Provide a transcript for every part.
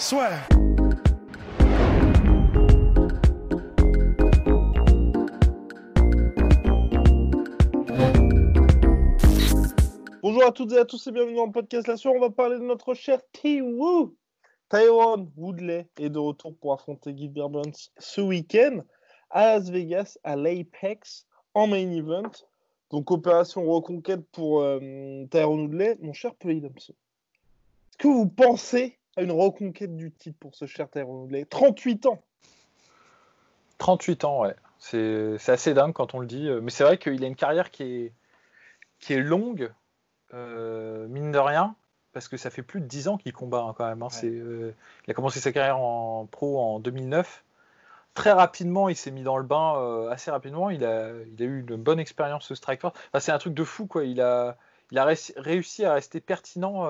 Soit. Bonjour à toutes et à tous et bienvenue dans le podcast La. On va parler de notre cher T-Woo. Tyrone Woodley est de retour pour affronter Guy Burns ce week-end à Las Vegas, à l'Apex, en main event. Donc, opération reconquête pour euh, Tyrone Woodley. Mon cher Pelé est-ce que vous pensez à une reconquête du titre pour ce cher Tyrone Woodley 38 ans 38 ans, ouais. C'est assez dingue quand on le dit. Mais c'est vrai qu'il a une carrière qui est, qui est longue, euh, mine de rien, parce que ça fait plus de 10 ans qu'il combat hein, quand même. Hein. Euh, il a commencé sa carrière en pro en 2009. Très rapidement, il s'est mis dans le bain euh, assez rapidement. Il a, il a eu une bonne expérience au Strikeforce. Enfin, c'est un truc de fou, quoi. Il a, il a réussi à rester pertinent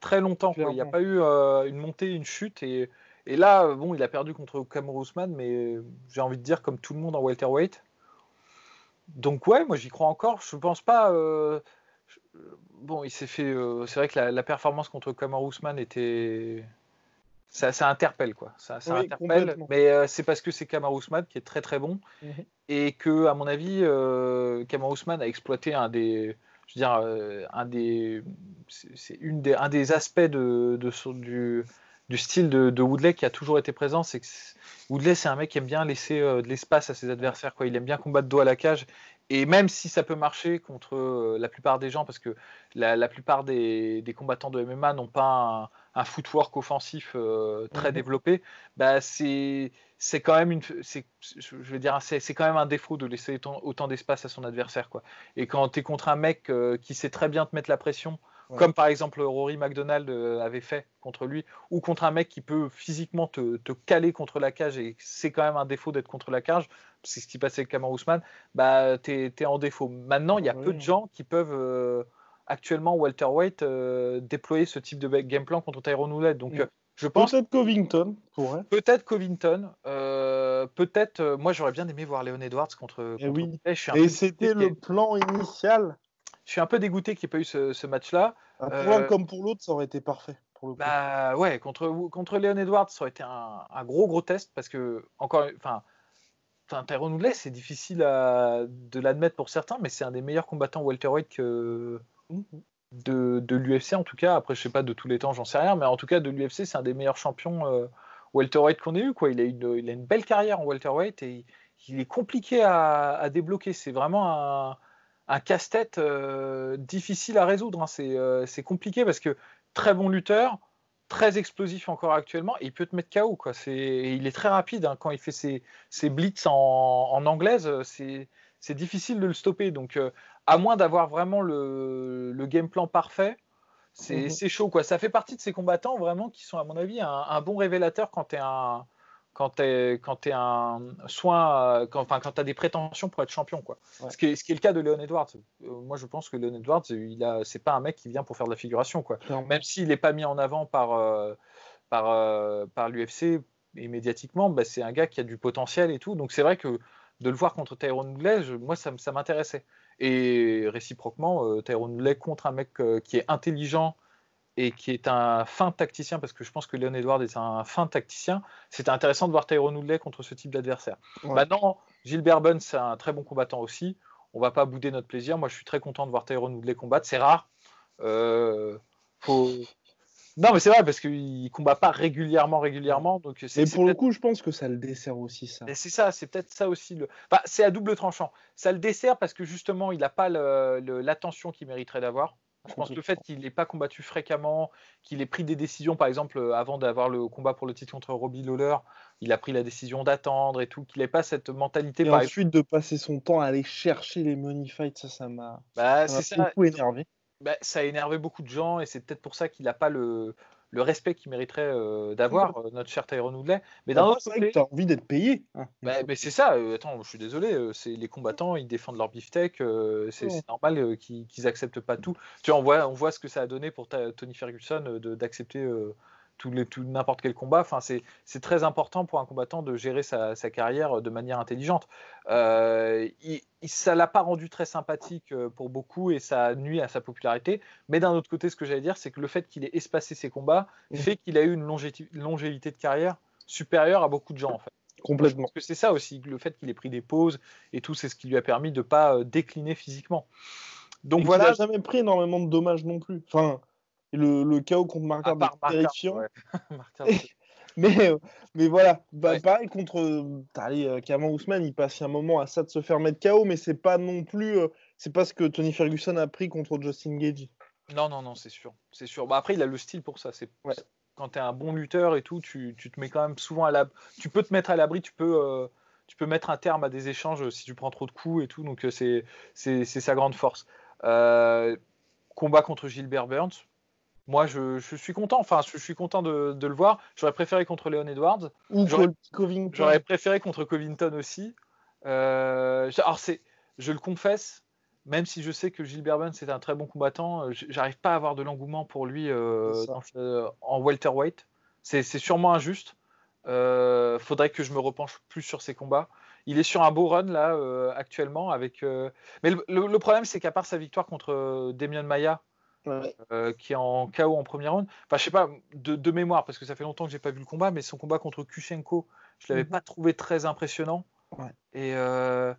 très longtemps. Il n'y a pas eu une montée, une chute. Et, et, là, bon, il a perdu contre Cameron Ousmane, mais j'ai envie de dire comme tout le monde en welterweight. Donc ouais, moi j'y crois encore. Je pense pas bon, il s'est fait. Euh, c'est vrai que la, performance contre Kamar Ousmane était. Ça, ça, interpelle, quoi. Ça, ça interpelle. Mais euh, c'est parce que c'est Kamar Ousmane qui est très très bon. Mhm. Et que, à mon avis, euh, Kamar Ousmane a exploité un des. Je veux dire, euh, un des. C'est une des, un des aspects de, de, du, du style de, de, Woodley qui a toujours été présent. C'est que Woodley, c'est un mec qui aime bien laisser de l'espace à ses adversaires. Quoi. Il aime bien combattre dos à la cage. Et même si ça peut marcher contre euh, la plupart des gens, parce que la, plupart des, combattants de MMA n'ont pas footwork offensif euh, très mhm. développé, bah c'est quand même une, je veux dire, c'est quand même un défaut de laisser autant, d'espace à son adversaire, quoi. Et quand tu es contre un mec euh, qui sait très bien te mettre la pression, comme par exemple Rory McDonald avait fait contre lui, ou contre un mec qui peut physiquement te, te caler contre la cage, et c'est quand même un défaut d'être contre la cage, c'est ce qui passait avec Kamar Ousmane, bah, tu es, en défaut. Maintenant, il y a peu de gens qui peuvent euh, actuellement, welterweight, euh, déployer ce type de game plan contre Tyrone Woodley. Donc, mm. euh, je pense. Peut-être Covington pourrait. Peut-être Covington. peut-être. moi, j'aurais bien aimé voir Léon Edwards contre. Et oui. Et c'était le plan initial. Je suis un peu dégoûté qu'il n'y ait pas eu ce, match-là. Pour l'un comme pour l'autre, ça aurait été parfait. Pour le bah ouais, contre, contre Léon Edwards, ça aurait été un, un gros gros test parce que, encore, enfin, Tyrone Woodley, c'est difficile de l'admettre pour certains, mais c'est un des meilleurs combattants welterweight que. De, l'UFC en tout cas. Après, je sais pas de tous les temps, j'en sais rien, mais en tout cas de l'UFC, c'est un des meilleurs champions euh, welterweight qu'on ait eu. Quoi. Il, a une, il a une belle carrière en welterweight et il, est compliqué à, débloquer. C'est vraiment un, casse-tête euh, difficile à résoudre. Hein. Euh, c'est compliqué parce que très bon lutteur, très explosif encore actuellement il peut te mettre KO. Quoi. il est très rapide hein. quand il fait ses, ses blitz en, en anglaise, c'est difficile de le stopper. Donc, à moins d'avoir vraiment le, le, game plan parfait, c'est mmh chaud. Quoi. Ça fait partie de ces combattants vraiment qui sont, à mon avis, un, un bon révélateur quand tu es un, quand tu es, un soin, euh, quand, enfin, quand tu as des prétentions pour être champion. Quoi. Ce, qui est, ce, qui est, le cas de Leon Edwards. Euh, moi, je pense que Leon Edwards, il a, c'est pas un mec qui vient pour faire de la figuration. Quoi. Même s'il n'est pas mis en avant par, euh, par, par l'UFC et médiatiquement, bah, c'est un gars qui a du potentiel et tout. Donc, c'est vrai que de le voir contre Tyrone Woodley, moi, ça, ça m'intéressait. Et réciproquement, Tyrone Woodley contre un mec qui est intelligent, et qui est un fin tacticien, parce que je pense que Leon Edwards est un fin tacticien, c'était intéressant de voir Tyrone Woodley contre ce type d'adversaire. Maintenant, Gilbert Burns, c'est un très bon combattant aussi. On va pas bouder notre plaisir. Moi, je suis très content de voir Tyrone Woodley combattre. C'est rare. Euh, non, mais c'est vrai, parce qu'il combat pas régulièrement, régulièrement. Donc et pour le coup, je pense que ça le dessert aussi, ça. C'est ça, c'est peut-être ça aussi. Le... Enfin, c'est à double tranchant. Ça le dessert parce que justement, il n'a pas l'attention qu'il mériterait d'avoir. Je pense que le fait qu'il n'ait pas combattu fréquemment, qu'il ait pris des décisions, par exemple, euh, avant d'avoir le combat pour le titre contre Robbie Lawler, il a pris la décision d'attendre et tout, qu'il n'ait pas cette mentalité. Et ensuite de passer son temps à aller chercher les money fights, ça, ça m'a bah, beaucoup énervé. Bah, ça a énervé beaucoup de gens et c'est peut-être pour ça qu'il n'a pas le, le respect qu'il mériterait euh, d'avoir, euh, notre cher Tyrone Woodley. Mais d'un autre côté, tu as envie d'être payé. Hein. Bah, mais c'est ça, euh, attends, je suis désolé, c'est les combattants, ils défendent leur beefsteak, c'est normal qu'ils n'acceptent acceptent pas tout. Tu vois, on voit, on voit ce que ça a donné pour Tony Ferguson d'accepter tout, n'importe quel combat. Enfin, c'est très important pour un combattant de gérer sa, carrière de manière intelligente. Euh, il, ça l'a pas rendu très sympathique euh, pour beaucoup et ça nuit à sa popularité. Mais d'un autre côté, ce que j'allais dire, c'est que le fait qu'il ait espacé ses combats mmh. fait qu'il a eu une longévité, de carrière supérieure à beaucoup de gens en fait. Complètement. Parce que c'est ça aussi, le fait qu'il ait pris des pauses et tout, c'est ce qui lui a permis de ne pas euh, décliner physiquement. Donc voilà. Il n'a jamais pris énormément de dommages non plus. Enfin, le, le chaos contre Marc est terrifiant. mais, euh, mais voilà, bah, pareil contre allez, euh, Ousmane, il passe un moment à ça de se faire mettre KO, mais c'est pas non plus, euh, c'est pas ce que Tony Ferguson a pris contre Justin Gage. Non, non, non, c'est sûr, c'est sûr. Bah, après, il a le style pour ça. C'est quand tu es un bon lutteur et tout, tu, tu, te mets quand même souvent à l'abri. Tu peux te mettre à l'abri, tu peux, tu peux mettre un terme à des échanges si tu prends trop de coups et tout. Donc c'est c'est sa grande force. combat contre Gilbert Burns, moi, je, suis content. Enfin, je, suis content de, le voir. J'aurais préféré contre Leon Edwards. Ou Covington. J'aurais préféré contre Covington aussi. Euh, alors, c'est, je le confesse, même si je sais que Gilbert Burns est un très bon combattant, euh, j'arrive pas à avoir de l'engouement pour lui euh, en welterweight. C'est, sûrement injuste. faudrait que je me repenche plus sur ses combats. Il est sur un beau run là actuellement avec. Mais le, le problème, c'est qu'à part sa victoire contre Demian Euh, qui est en KO en première round. Enfin, je sais pas, de, mémoire, parce que ça fait longtemps que j'ai pas vu le combat, mais son combat contre Kushenko, je l'avais mhm. pas trouvé très impressionnant. Et euh,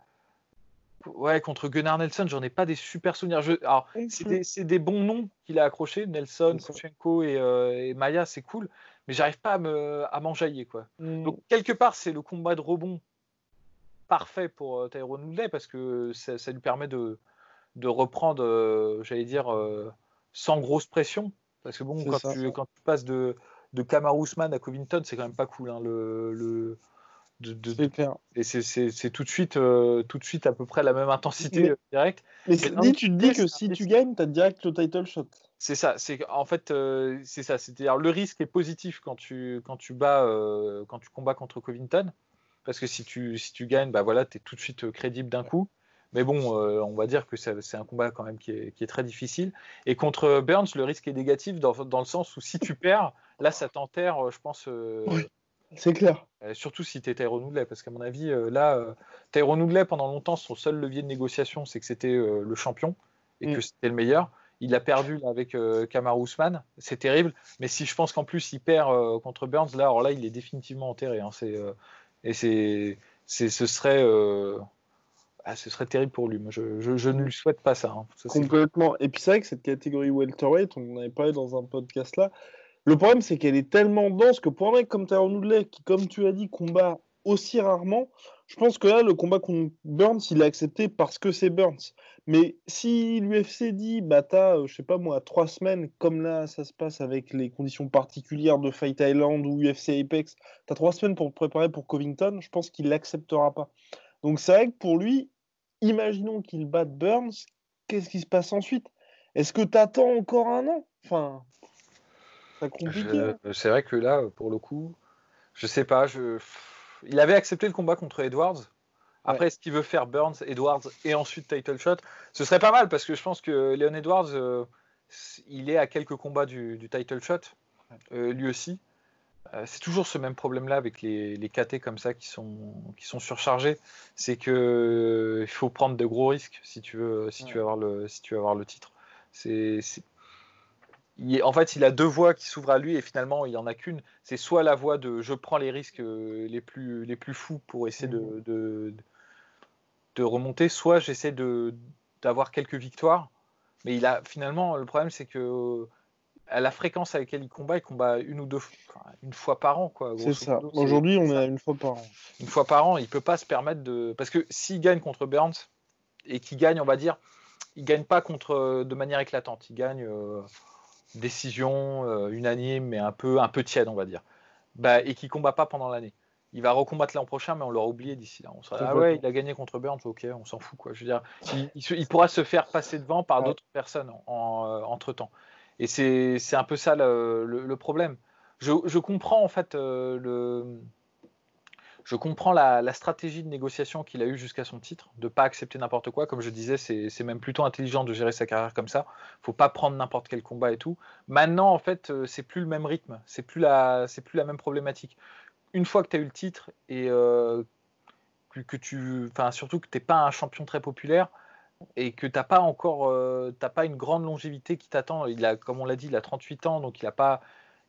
ouais, contre Gunnar Nelson, j'en ai pas des super souvenirs. Alors, c'est des, bons noms qu'il a accrochés, Nelson, Kushenko euh, et, Maya, c'est cool, mais j'arrive pas à m'enjailler. quoi. Mm. Donc, quelque part, c'est le combat de rebond parfait pour Tyrone Woodley, parce que ça, ça, lui permet de, de reprendre, j'allais dire, sans grosse pression. Parce que bon, quand tu, quand tu, passes de, de à Covington, c'est quand même pas cool. Hein, le, le de, clair. Et c'est tout de suite, euh, tout de suite à peu près la même intensité mais, euh, directe. Mais, tu te dis que si tu gagnes, tu as direct le title shot. C'est ça. C'est en fait, euh, c'est ça. C'est-à-dire le risque est positif quand tu quand tu bats, quand tu combats contre Covington, parce que si tu si tu gagnes, bah voilà, es tout de suite crédible d'un coup. Mais bon, euh, on va dire que c'est un combat quand même qui est, très difficile. Et contre Burns, le risque est négatif dans, le sens où si tu perds, là, ça t'enterre, euh, je pense. Euh, c'est clair. surtout si tu es Tyrone Woodley, parce qu'à mon avis, là, Tyrone Woodley, pendant longtemps, son seul levier de négociation, c'est que c'était le champion et que mm. c'était le meilleur. Il a perdu avec Kamar Ousmane, c'est terrible. Mais si je pense qu'en plus il perd contre Burns, là, alors là, il est définitivement enterré. Hein. et c'est, ce serait ah, ce serait terrible pour lui. Moi, je, ne lui souhaite pas ça. Hein. Complètement. Et puis c'est vrai que cette catégorie welterweight, on en avait parlé dans un podcast là. Le problème, c'est qu'elle est tellement dense que pour un mec comme Tyrone Woodley, qui, comme tu as dit, combat aussi rarement, je pense que là, le combat contre Burns, il a accepté parce que c'est Burns. Mais si l'UFC dit, bah t'as, euh, je sais pas moi, trois semaines, comme là ça se passe avec les conditions particulières de Fight Island ou UFC Apex, t'as trois semaines pour te préparer pour Covington, je pense qu'il l'acceptera pas. Donc c'est vrai que pour lui, imaginons qu'il batte Burns, qu'est-ce qui se passe ensuite? Est-ce que tu attends encore un an? Enfin, c'est compliqué. Hein. C'est vrai que là, pour le coup, je sais pas. Je... Il avait accepté le combat contre Edwards. Après, est-ce qu'il veut faire Burns, Edwards et ensuite title shot Ce serait pas mal parce que je pense que Leon Edwards, euh, il est à quelques combats du, title shot, euh, lui aussi. Euh, c'est toujours ce même problème-là avec les, les, KT comme ça qui sont, qui sont surchargés. C'est qu'il euh, faut prendre de gros risques si tu veux, si tu veux, avoir, le, si tu veux avoir le titre. C'est, en fait, il a deux voies qui s'ouvrent à lui et finalement, il n'y en a qu'une. C'est soit la voie de je prends les risques euh, les plus, les plus fous pour essayer de, mmh. de, de remonter, soit j'essaie de, d'avoir quelques victoires. Mais il a finalement, le problème, c'est que à la fréquence à laquelle il combat, il combat une ou deux fois, une fois par an. Quoi, c'est ça. Aujourd'hui, on est à une fois par an. Une fois par an, il peut pas se permettre de. Parce que s'il gagne contre Burns, et qu'il gagne, on va dire, il gagne pas contre de manière éclatante. Il gagne euh, décision euh, unanime, mais un peu, un peu tiède, on va dire. Bah, et qui combat pas pendant l'année. il va recombattre l'an prochain, mais on l'aura oublié d'ici là. On ah ouais, il a gagné contre Burns, ok, on s'en fout quoi. Je veux dire, il, pourra se faire passer devant par d'autres personnes en, entre temps. Et c'est un peu ça le, problème. Je, comprends en fait euh, le. Je comprends la, stratégie de négociation qu'il a eue jusqu'à son titre, de pas accepter n'importe quoi. Comme je disais, c'est même plutôt intelligent de gérer sa carrière comme ça. Faut pas prendre n'importe quel combat et tout. Maintenant, en fait, euh, c'est plus le même rythme, c'est plus la, plus la même problématique une fois que tu as eu le titre et euh, que, tu. Enfin, surtout que tu n'es pas un champion très populaire et que tu n'as pas encore. Euh, pas une grande longévité qui t'attend. Il a, comme on l'a dit, il a 38 ans, donc il n'a pas.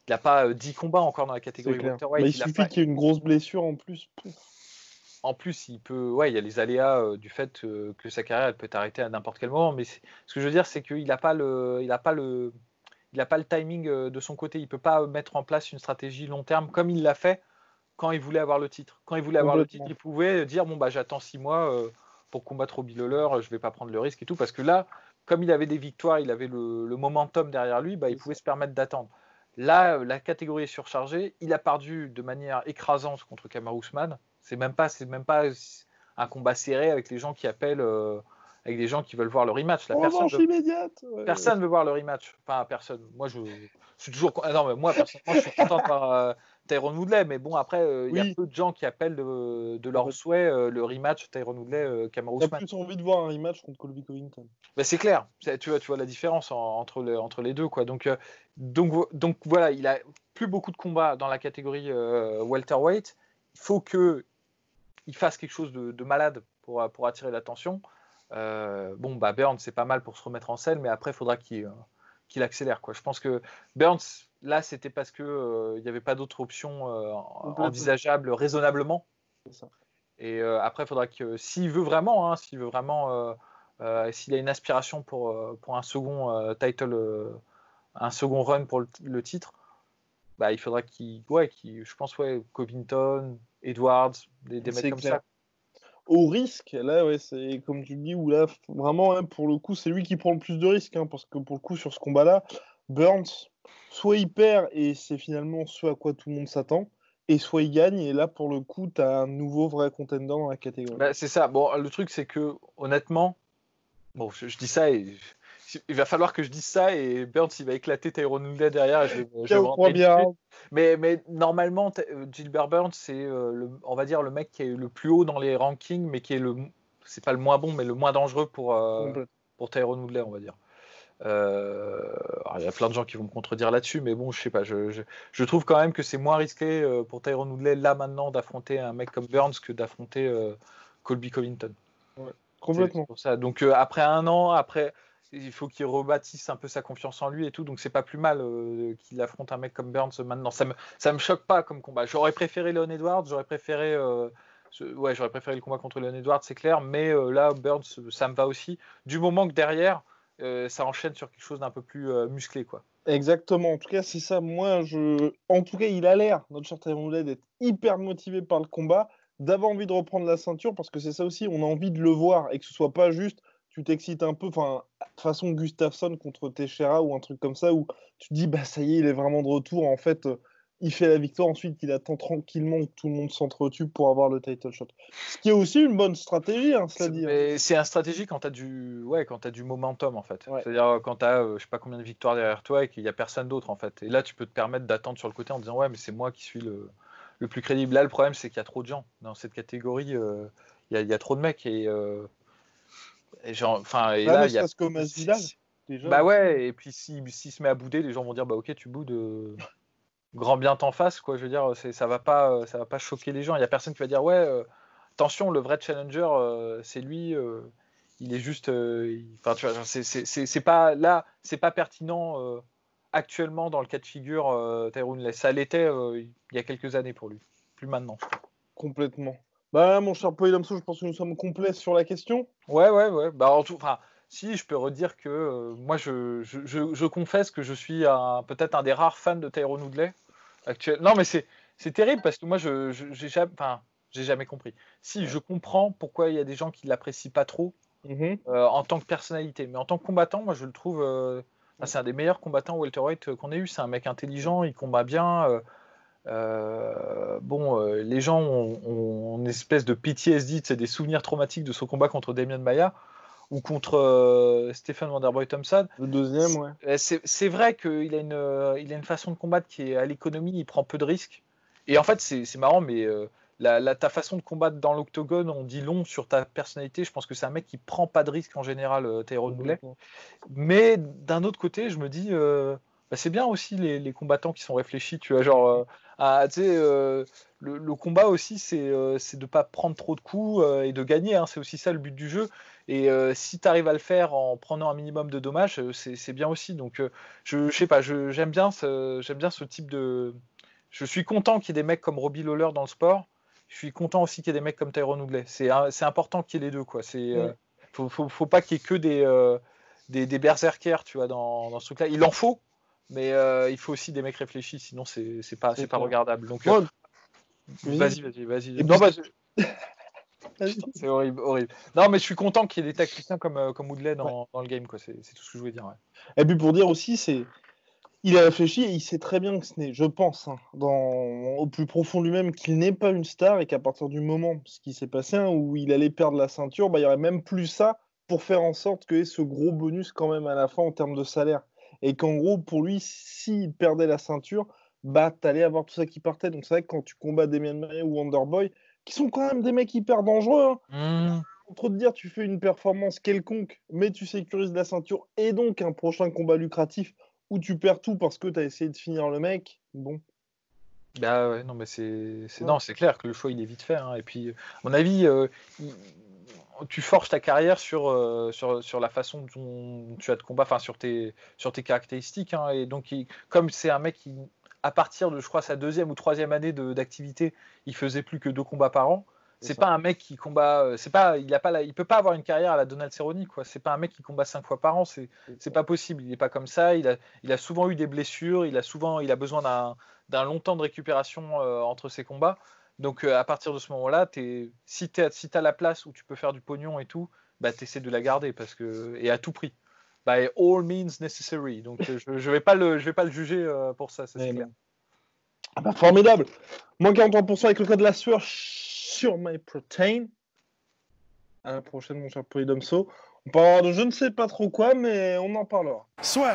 Il n'a pas 10 euh, combats encore dans la catégorie welterweight. il, suffit qu'il y ait une grosse blessure en plus. En plus, il peut, ouais, il y a les aléas du fait que sa carrière elle peut arrêter à n'importe quel moment. Mais ce que je veux dire, c'est qu'il n'a pas le, il a pas le, il a pas le timing de son côté. Il peut pas mettre en place une stratégie long terme comme il l'a fait quand il voulait avoir le titre. Quand il voulait avoir le titre, il pouvait dire bon bah j'attends six mois euh, pour combattre Robbie Lawler, je vais pas prendre le risque et tout parce que là, comme il avait des victoires, il avait le, momentum derrière lui, bah, il pouvait se permettre d'attendre. Là, la catégorie est surchargée. Il a perdu de manière écrasante contre Kamaru Usman. C'est même pas, c'est même pas un combat serré avec les gens qui appellent, euh, avec des gens qui veulent voir le rematch. La personne, veut, immédiate. personne veut voir le rematch. Enfin, personne. Moi, je, suis toujours. Ah non, mais moi, personnellement, je suis content par, euh, Tyrone Woodley, mais bon, après, euh, il y a peu de gens qui appellent de, leur souhait euh, le rematch Tyrone Woodley euh, Kamaru Usman. plus envie de voir un rematch contre Colby Covington. Bah, c'est clair, tu vois, tu vois la différence entre, entre les deux, quoi. Donc, donc, donc voilà, il a plus beaucoup de combats dans la catégorie welterweight. Il faut que il fasse quelque chose de, malade pour, pour attirer l'attention. bon, bah Burns, c'est pas mal pour se remettre en scène, mais après, il faudra qu'il qu'il accélère. Quoi. Je pense que Burns, là, c'était parce qu'il euh, n'y avait pas d'autre option euh, envisageable raisonnablement. Et euh, après, il faudra que, s'il veut vraiment, hein, s'il veut vraiment, s'il a une aspiration pour, pour un second title, un second run pour le, titre, bah, il faudra qu'il, ouais, je pense, ouais, Covington, Edwards, des, des mecs comme ça. Au risque, là, ouais, c'est comme tu dis, où là, vraiment, hein, pour le coup, c'est lui qui prend le plus de risques, hein, parce que pour le coup, sur ce combat-là, Burns, soit il perd et c'est finalement ce à quoi tout le monde s'attend, et soit il gagne, et là, pour le coup, tu as un nouveau vrai contendant dans la catégorie. Bah, c'est ça. Bon, le truc, c'est que, honnêtement, bon, je, dis ça et il va falloir que je dise ça et Burns il va éclater Tyrone Woodley derrière. je, je bien. Mais, mais normalement, euh, Gilbert Burns, c'est euh, on va dire le mec qui est le plus haut dans les rankings, mais qui est le, c'est pas le moins bon, mais le moins dangereux pour, euh, pour Tyrone Woodley, on va dire. Il y a plein de gens qui vont me contredire là-dessus, mais bon, je sais pas. Je, je, trouve quand même que c'est moins risqué pour Tyrone Woodley là maintenant d'affronter un mec comme Burns que d'affronter Colby Covington. complètement. Pour ça. Donc après un an, après il faut qu'il rebâtisse un peu sa confiance en lui et tout. Donc c'est pas plus mal euh, qu'il affronte un mec comme Burns maintenant. Ça me, ça me choque pas comme combat. J'aurais préféré Leon Edwards, j'aurais préféré, euh, ouais, j'aurais préféré le combat contre Leon Edwards, c'est clair. Mais euh, là, Burns, ça me va aussi. Du moment que derrière, ça enchaîne sur quelque chose d'un peu plus musclé, quoi. Exactement. En tout cas, c'est ça. Moi, je, en tout cas, il a l'air notre cher Tyrone d'être hyper motivé par le combat, d'avoir envie de reprendre la ceinture parce que c'est ça aussi. On a envie de le voir et que ce soit pas juste tu t'excites un peu, enfin, façon Gustafsson contre Teixeira ou un truc comme ça, où tu te dis, bah ça y est, il est vraiment de retour. En fait, euh, il fait la victoire, ensuite il attend tranquillement que tout le monde s'entretue pour avoir le title shot. Ce qui est aussi une bonne stratégie, hein, cela dit. Hein. C'est un stratégie quand tu as, du... ouais, quand as du momentum, en fait. C'est-à-dire quand tu as, euh, je sais pas combien de victoires derrière toi et qu'il n'y a personne d'autre, en fait. Et là, tu peux te permettre d'attendre sur le côté en disant, ouais, mais c'est moi qui suis le, le plus crédible. Là, le problème, c'est qu'il y a trop de gens dans cette catégorie. Euh, il y, a trop de mecs et et genre, enfin, et là, il y a. Déjà, bah ouais, et puis s'il si, se met à bouder, les gens vont dire bah ok, tu boudes. Euh, grand bien t'en face, quoi. Je veux dire, ça va pas, euh, ça va pas choquer les gens. Il y a personne qui va dire ouais, euh, attention, le vrai challenger, c'est lui. il est juste, enfin, tu vois, c'est pas là, c'est pas pertinent actuellement dans le cas de figure euh, Tyrone Ça l'était il y a quelques années pour lui, plus maintenant. Complètement. Bah, mon cher Paul je pense que nous sommes complets sur la question. Ouais, ouais, ouais. Bah, en tout, enfin, si, je peux redire que euh, moi, je, je, je, confesse que je suis peut-être un des rares fans de Tyrone Woodley actuel. Non, mais c'est, terrible parce que moi, je, j'ai jamais, enfin, jamais compris. Si, je comprends pourquoi il y a des gens qui l'apprécient pas trop mm-hmm. euh, en tant que personnalité, mais en tant que combattant, moi, je le trouve. Euh, c'est un des meilleurs combattants welterweight qu'on ait eu. C'est un mec intelligent, il combat bien. bon, les gens ont, une espèce de PTSD, c'est des souvenirs traumatiques de son combat contre Damien Maya ou contre Stephen Wonderboy Thompson. Le deuxième, ouais. C'est vrai qu'il a, une, il a une façon de combattre qui est à l'économie, il prend peu de risques. Et en fait, c'est marrant, mais la, ta façon de combattre dans l'octogone, on dit long sur ta personnalité. Je pense que c'est un mec qui prend pas de risque en général, euh, Tyrone Mais d'un autre côté, je me dis, euh, bah, c'est bien aussi les, combattants qui sont réfléchis. Tu vois, genre, euh, le, combat aussi, c'est de pas prendre trop de coups et de gagner. Hein. c'est aussi ça le but du jeu. Et si tu arrives à le faire en prenant un minimum de dommages, c'est bien aussi. Donc, je, je sais pas, j'aime bien, ce type de. Je suis content qu'il y ait des mecs comme Robbie Lawler dans le sport je suis content aussi qu'il y ait des mecs comme Tyrone Woodley. C'est important qu'il y ait les deux. Quoi. C'est, euh, faut, pas qu'il y ait que des, euh, des, des, berserkers tu vois, dans, dans ce truc-là. Il en faut, mais euh, il faut aussi des mecs réfléchis, sinon c'est, c'est pas, c'est pas regardable. Donc, vas-y, vas-y, vas-y. Non, bah, c'est horrible, horrible. Non, mais je suis content qu'il y ait des tacticiens comme, comme Woodley dans, dans le game. Quoi. C'est, c'est tout ce que je voulais dire. Et puis pour dire aussi, c'est il a réfléchi et il sait très bien que ce n'est, je pense, hein, dans, au plus profond lui-même, qu'il n'est pas une star et qu'à partir du moment, ce qui s'est passé, hein, où il allait perdre la ceinture, bah, il n'y aurait même plus ça pour faire en sorte qu'il y ait ce gros bonus quand même à la fin en termes de salaire. Et qu'en gros, pour lui, s'il perdait la ceinture, bah, t'allais avoir tout ça qui partait. Donc c'est vrai que quand tu combats Demian Maia ou Wonderboy, qui sont quand même des mecs hyper dangereux, hein, mmh. te dire tu fais une performance quelconque, mais tu sécurises la ceinture et donc un prochain combat lucratif ou tu perds tout parce que tu as essayé de finir le mec, bon. Bah ouais, non, mais c'est clair que le choix il est vite fait. Hein. Et puis, à mon avis, euh, tu forges ta carrière sur, euh, sur, sur, la façon dont tu as de combat, enfin sur tes, sur tes caractéristiques. Hein. Et donc, comme c'est un mec qui, à partir de, je crois, sa deuxième ou troisième année d'activité, il faisait plus que deux combats par an. C'est pas un mec qui combat. Euh, c'est pas. Il a pas. il peut pas avoir une carrière à la Donald Cerrone quoi. C'est pas un mec qui combat cinq fois par an. C'est. C'est pas possible. Il est pas comme ça. Il a. Il a souvent eu des blessures. Il a souvent. Il a besoin d'un d'un long temps de récupération euh, entre ses combats. Donc euh, à partir de ce moment-là, es, si tu si as la place où tu peux faire du pognon et tout, bah essaies de la garder parce que et à tout prix. By all means necessary. Donc je, je vais pas le je vais pas le juger pour ça. c'est clair. Ah bah, formidable. Moins 43% avec le cas de la sueur sur MyProtein. À la prochaine, mon cher Polydomso. On parlera de je ne sais pas trop quoi, mais on en parlera. Soit.